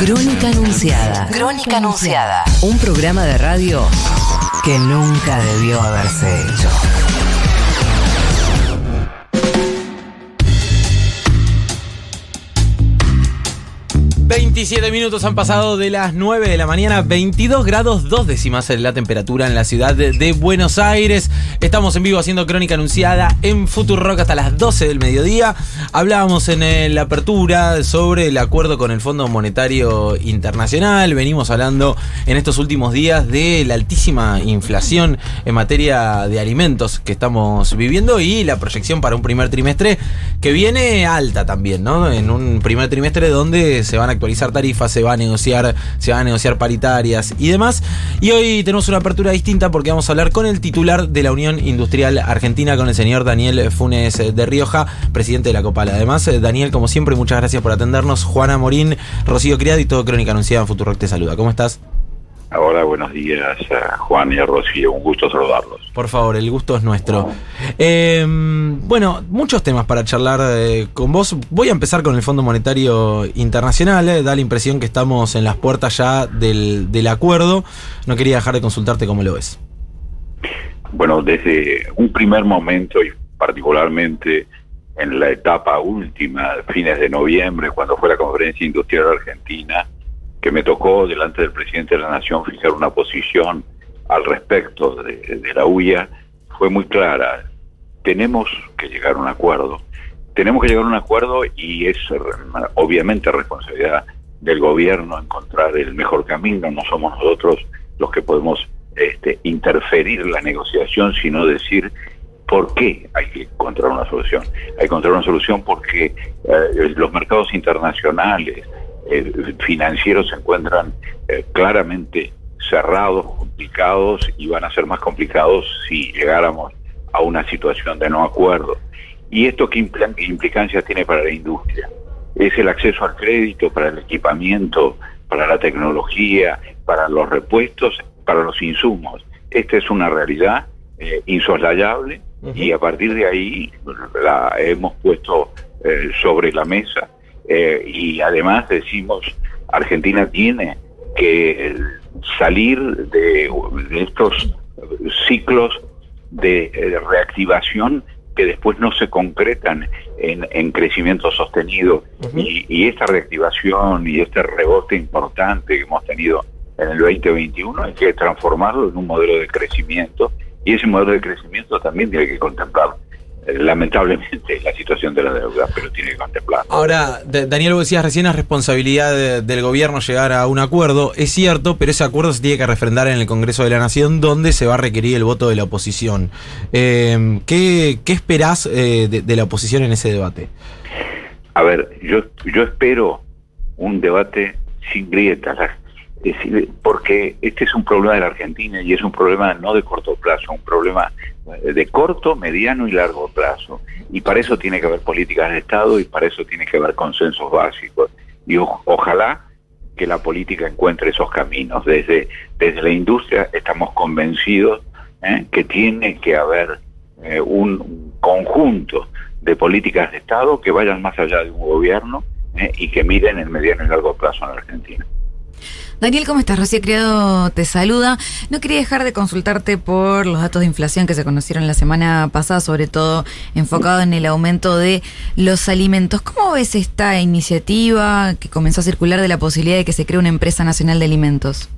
Crónica Anunciada. Crónica Anunciada. Un programa de radio que nunca debió haberse hecho. 27 minutos han pasado de las 9 de la mañana, 22 grados 2 décimas en la temperatura en la ciudad de, Buenos Aires. Estamos en vivo haciendo crónica anunciada en Rock hasta las 12 del mediodía. Hablábamos en eh, la apertura sobre el acuerdo con el Fondo Monetario Internacional. Venimos hablando en estos últimos días de la altísima inflación en materia de alimentos que estamos viviendo y la proyección para un primer trimestre que viene alta también, ¿no? En un primer trimestre donde se van a actualizar tarifas, se va a negociar, se van a negociar paritarias y demás. Y hoy tenemos una apertura distinta porque vamos a hablar con el titular de la Unión Industrial Argentina, con el señor Daniel Funes de Rioja, presidente de la Copal. Además, eh, Daniel, como siempre, muchas gracias por atendernos. Juana Morín, Rocío Criado y todo Crónica Anunciada en Futurock te saluda. ¿Cómo estás? Hola, buenos días a Juan y a Rocío, un gusto saludarlos. Por favor, el gusto es nuestro. Eh, bueno, muchos temas para charlar eh, con vos. Voy a empezar con el Fondo Monetario Internacional. eh, Da la impresión que estamos en las puertas ya del, del acuerdo. No quería dejar de consultarte cómo lo ves. Bueno, desde un primer momento y particularmente en la etapa última, fines de noviembre, cuando fue la conferencia industrial argentina, que me tocó delante del presidente de la Nación fijar una posición al respecto de, la UIA, fue muy clara. Tenemos que llegar a un acuerdo. Tenemos que llegar a un acuerdo y es obviamente responsabilidad del gobierno encontrar el mejor camino. No somos nosotros los que podemos este, interferir la negociación, sino decir por qué hay que encontrar una solución. Hay que encontrar una solución porque eh, los mercados internacionales, eh, financieros se encuentran eh, claramente cerrados, complicados y van a ser más complicados si llegáramos a una situación de no acuerdo. ¿Y esto qué impl- qué implicancias tiene para la industria? Es el acceso al crédito para el equipamiento, para la tecnología, para los repuestos, para los insumos. Esta es una realidad eh, insoslayable y a partir de ahí la hemos puesto eh, sobre la mesa eh, y además decimos Argentina tiene que salir de, de estos ciclos de, eh, reactivación que después no se concretan en, en crecimiento sostenido. Y, y esta reactivación y este rebote importante que hemos tenido en el 2021 hay que transformarlo en un modelo de crecimiento. Y ese modelo de crecimiento también tiene que contemplar lamentablemente la situación de la deuda, pero tiene que contemplar. Ahora, Daniel, vos decías recién es responsabilidad de- del gobierno llegar a un acuerdo. Es cierto, pero ese acuerdo se tiene que refrendar en el Congreso de la Nación, donde se va a requerir el voto de la oposición. Eh, ¿qué, qué esperás eh, de, de la oposición en ese debate? A ver, yo, yo espero un debate sin grietas, la- es decir, porque este es un problema de la Argentina y es un problema no de corto plazo, un problema eh, de corto, mediano y largo plazo. Y para eso tiene que haber políticas de Estado y para eso tiene que haber consensos básicos. Y ojalá que la política encuentre esos caminos. Desde, desde la industria estamos convencidos ¿eh? que tiene que haber eh, un, un conjunto de políticas de Estado que vayan más allá de un gobierno ¿eh? y que miren el mediano y largo plazo en la Argentina. Daniel, ¿cómo estás? Rocío Criado te saluda. No quería dejar de consultarte por los datos de inflación que se conocieron la semana pasada, sobre todo enfocado en el aumento de los alimentos. ¿Cómo ves esta iniciativa que comenzó a circular de la posibilidad de que se cree una empresa nacional de alimentos?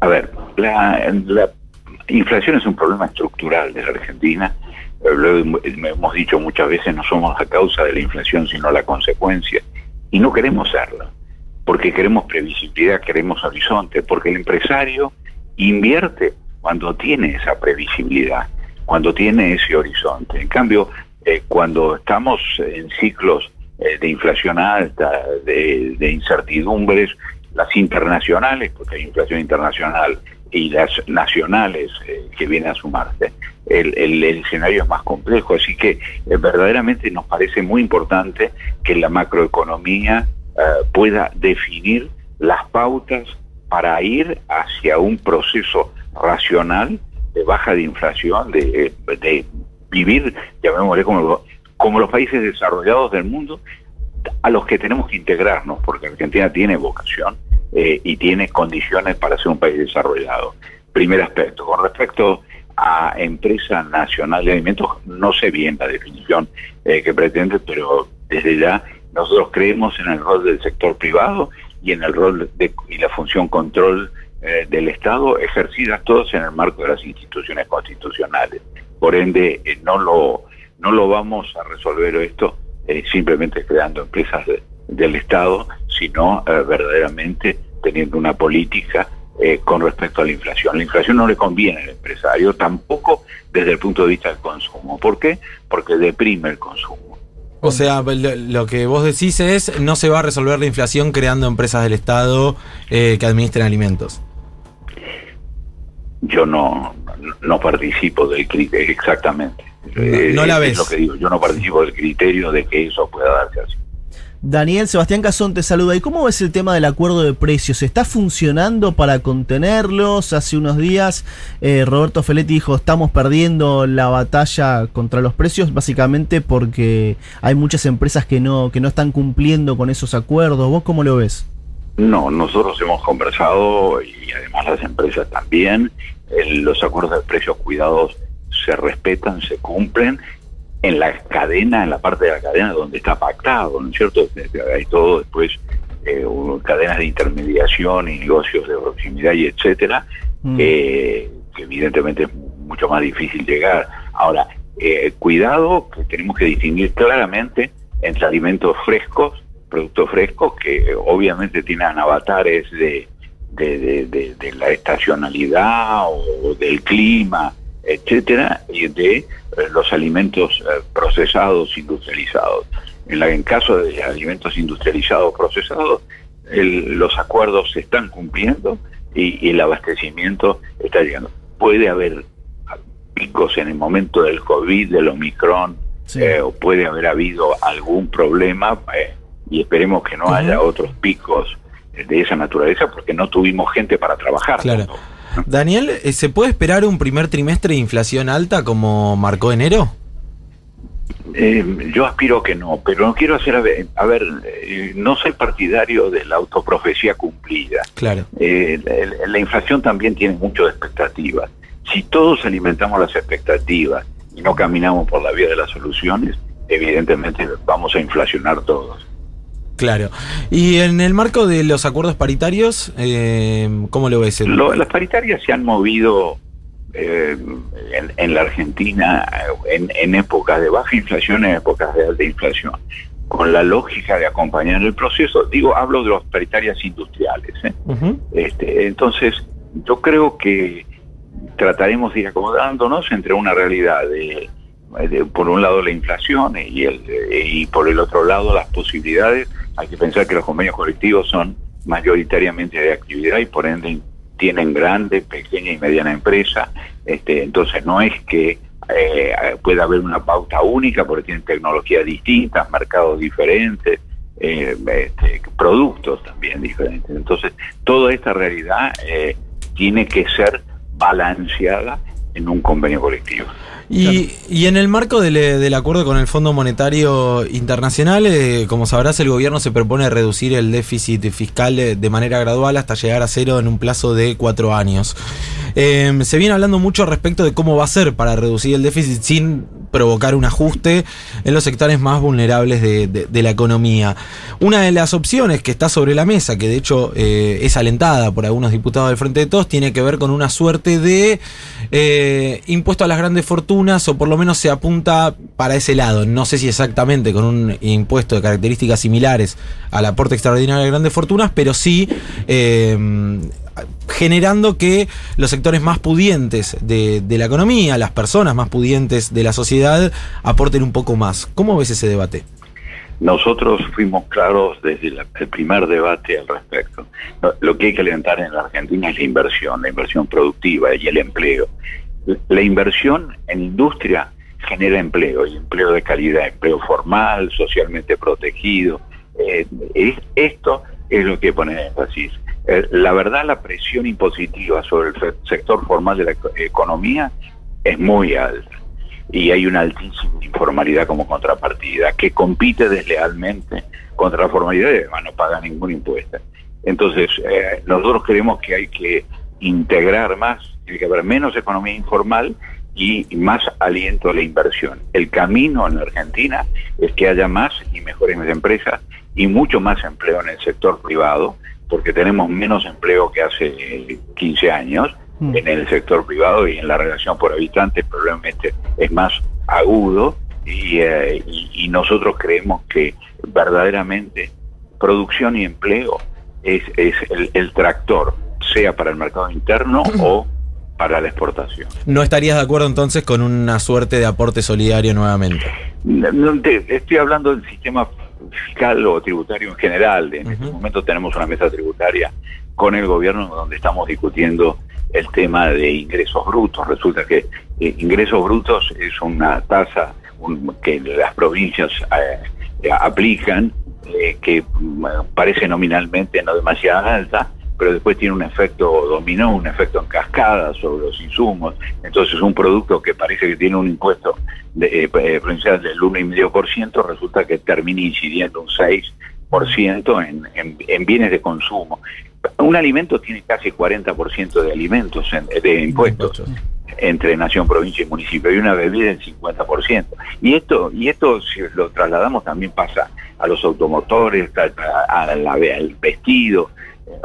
A ver, la, la inflación es un problema estructural de la Argentina. Eh, Lo hem- hemos dicho muchas veces, no somos la causa de la inflación, sino la consecuencia. Y no queremos serlo, porque queremos previsibilidad, queremos horizonte, porque el empresario invierte cuando tiene esa previsibilidad, cuando tiene ese horizonte. En cambio, eh, cuando estamos en ciclos eh, de inflación alta, de, incertidumbres, las internacionales, porque hay inflación internacional, y las nacionales eh, que vienen a sumarse, el, el- el escenario es más complejo. Así que eh, verdaderamente nos parece muy importante que la macroeconomía eh, pueda definir las pautas para ir hacia un proceso racional de baja de inflación, de, de vivir, llamémosle como, como los países desarrollados del mundo, a los que tenemos que integrarnos, porque Argentina tiene vocación eh, y tiene condiciones para ser un país desarrollado. Primer aspecto. Con respecto a empresa nacional de alimentos, no sé bien la definición eh, que pretende, pero desde ya nosotros creemos en el rol del sector privado y en el rol de, y la función control eh, del Estado ejercidas todos en el marco de las instituciones constitucionales. Por ende, eh, no lo no lo vamos a resolver esto simplemente creando empresas del Estado, sino verdaderamente teniendo una política eh, con respecto a la inflación. La inflación no le conviene al empresario, tampoco desde el punto de vista del consumo. ¿Por qué? Porque deprime el consumo. O sea, lo, que vos decís es, no se va a resolver la inflación creando empresas del Estado eh, que administren alimentos. Yo no, no participo del criterio, exactamente. No, la ves. lo que digo, yo no participo del criterio de que eso pueda darse así. Daniel Sebastián Cazón te saluda. ¿Y cómo ves el tema del acuerdo de precios? ¿Está funcionando para contenerlos? Hace unos días eh, Roberto Feletti dijo, estamos perdiendo la batalla contra los precios, básicamente porque hay muchas empresas que no, que no están cumpliendo con esos acuerdos. ¿Vos cómo lo ves? No, nosotros hemos conversado y además las empresas también. los acuerdos de precios cuidados se respetan, se cumplen en la cadena, en la parte de la cadena donde está pactado, ¿no es cierto? Hay todo después eh, cadenas de intermediación y negocios de proximidad y etcétera, mm. que evidentemente es mucho más difícil llegar. Ahora, eh, cuidado, que tenemos que distinguir claramente entre alimentos frescos, productos frescos, que obviamente tienen avatares de, de, de la estacionalidad o del clima, etcétera, y de eh, los alimentos eh, procesados, industrializados. En, la, en caso de alimentos industrializados procesados, los acuerdos se están cumpliendo y, el abastecimiento está llegando. Puede haber picos en el momento del COVID, del Omicron, eh, o puede haber habido algún problema y esperemos que no haya otros picos de esa naturaleza porque no tuvimos gente para trabajar. Claro. Daniel, eh, ¿se puede esperar un primer trimestre de inflación alta como marcó enero? Eh, yo aspiro que no, pero no quiero hacer, a ver, eh, no soy partidario de la autoprofecía cumplida. Claro. la, inflación también tiene mucho de expectativas. Si todos alimentamos las expectativas y no caminamos por la vía de las soluciones, evidentemente vamos a inflacionar todos. Claro. Y en el marco de los acuerdos paritarios, eh, ¿cómo lo ves? las paritarias se han movido eh, en, la Argentina en, en, épocas de baja inflación, en épocas de alta inflación, con la lógica de acompañar el proceso. Digo, hablo de las paritarias industriales. ¿eh? este, entonces, yo creo que trataremos de ir acomodándonos entre una realidad de por un lado la inflación y, el, y por el otro lado las posibilidades. Hay que pensar que los convenios colectivos son mayoritariamente de actividad y por ende tienen grande, pequeña y mediana empresa. Este, entonces no es que eh, pueda haber una pauta única porque tienen tecnologías distintas, mercados diferentes, eh, este, productos también diferentes. Entonces toda esta realidad eh, tiene que ser balanceada en un convenio colectivo. Y, y, en el marco del, del, acuerdo con el Fondo Monetario Internacional, eh, como sabrás, el gobierno se propone reducir el déficit fiscal de manera gradual hasta llegar a cero en un plazo de cuatro años. Eh, se viene hablando mucho respecto de cómo va a ser para reducir el déficit sin provocar un ajuste en los sectores más vulnerables de, la economía. Una de las opciones que está sobre la mesa, que de hecho eh, es alentada por algunos diputados del Frente de Todos, tiene que ver con una suerte de eh, impuesto a las grandes fortunas, o por lo menos se apunta para ese lado. No sé si exactamente con un impuesto de características similares al aporte extraordinario de grandes fortunas, pero sí eh, generando que los sectores más pudientes de, la economía, las personas más pudientes de la sociedad, aporten un poco más. ¿Cómo ves ese debate? Nosotros fuimos claros desde el primer debate al respecto. Lo que hay que alentar en la Argentina es la inversión, la inversión productiva y el empleo. La inversión en industria genera empleo, y empleo de calidad, empleo formal, socialmente protegido. Eh, esto es lo que pone énfasis. Eh, la verdad, la presión impositiva sobre el sector formal de la economía es muy alta. y hay una altísima informalidad como contrapartida, que compite deslealmente contra la formalidad y además no paga ningún impuesto. Entonces, eh, nosotros creemos que hay que integrar más, tiene que haber menos economía informal y más aliento a la inversión. El camino en Argentina es que haya más y mejores empresas y mucho más empleo en el sector privado, porque tenemos menos empleo que hace 15 años Mm. en el sector privado y en la relación por habitante probablemente es más agudo y, eh, y- y nosotros creemos que verdaderamente producción y empleo es, es el, el tractor, sea para el mercado interno o para la exportación. ¿No estarías de acuerdo entonces con una suerte de aporte solidario nuevamente? No, no te- estoy hablando del sistema fiscal o tributario en general. En este momento tenemos una mesa tributaria con el gobierno donde estamos discutiendo el tema de ingresos brutos. Resulta que eh, ingresos brutos es una tasa un- que las provincias eh, aplican eh, que mm, parece nominalmente no demasiado alta, pero después tiene un efecto dominó, un efecto en cascada sobre los insumos. Entonces un producto que parece que tiene un impuesto de, eh, eh, provincial del 1,5% resulta que termina incidiendo un 6% en, en, en bienes de consumo. Un alimento tiene casi 40% de alimentos, en- de impuestos entre nación, provincia y municipio, y una bebida el 50%. Y esto, y esto si lo trasladamos también pasa a los automotores, a- a la- al vestido.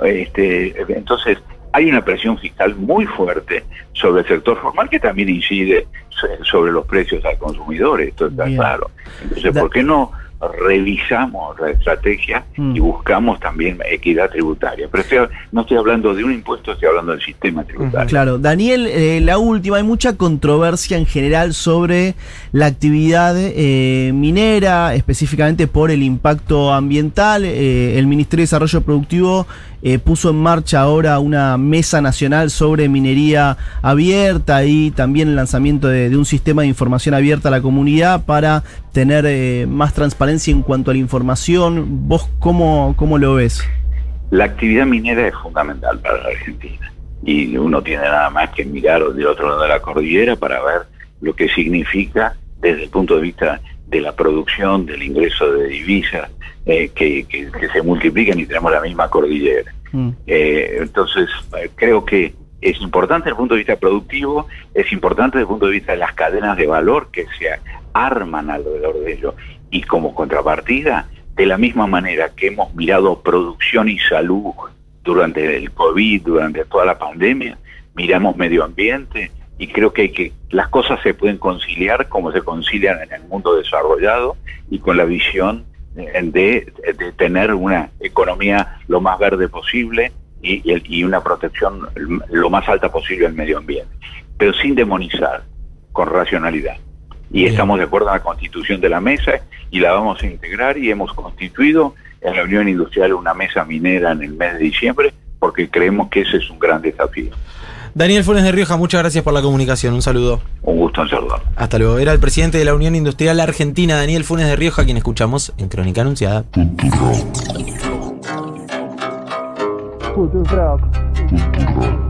Este, entonces, hay una presión fiscal muy fuerte sobre el sector formal que también incide so- sobre los precios al consumidor, esto está Bien. claro. Entonces, ¿por qué no revisamos la estrategia Mm. y buscamos también equidad tributaria? Pero estoy- no estoy hablando de un impuesto, estoy hablando del sistema tributario. Claro, Daniel, eh, la última, hay mucha controversia en general sobre la actividad eh, minera, específicamente por el impacto ambiental. Eh, el Ministerio de Desarrollo Productivo eh, puso en marcha ahora una mesa nacional sobre minería abierta y también el lanzamiento de, de un sistema de información abierta a la comunidad para tener eh, más transparencia en cuanto a la información. ¿Vos cómo, cómo lo ves? La actividad minera es fundamental para la Argentina y uno tiene nada más que mirar del otro lado de la cordillera para ver lo que significa desde el punto de vista de la producción, del ingreso de divisas eh, que, que- que se multiplican y tenemos la misma cordillera. Mm. Eh, entonces, eh, creo que es importante desde el punto de vista productivo, es importante desde el punto de vista de las cadenas de valor que se arman alrededor de ello. Y como contrapartida, de la misma manera que hemos mirado producción y salud durante el COVID, durante toda la pandemia, miramos medio ambiente y creo que, que las cosas se pueden conciliar como se concilian en el mundo desarrollado y con la visión eh, de, de tener una economía lo más verde posible y, una protección lo más alta posible al medio ambiente, pero sin demonizar, con racionalidad. Y Bien. estamos de acuerdo en la constitución de la mesa y la vamos a integrar y hemos constituido en la Unión Industrial una mesa minera en el mes de diciembre porque creemos que ese es un gran desafío. Daniel Funes de Rioja, muchas gracias por la comunicación. Un saludo. Un gusto en saludar. Hasta luego. Era el presidente de la Unión Industrial Argentina, Daniel Funes de Rioja, quien escuchamos en Crónica Anunciada. Futurock.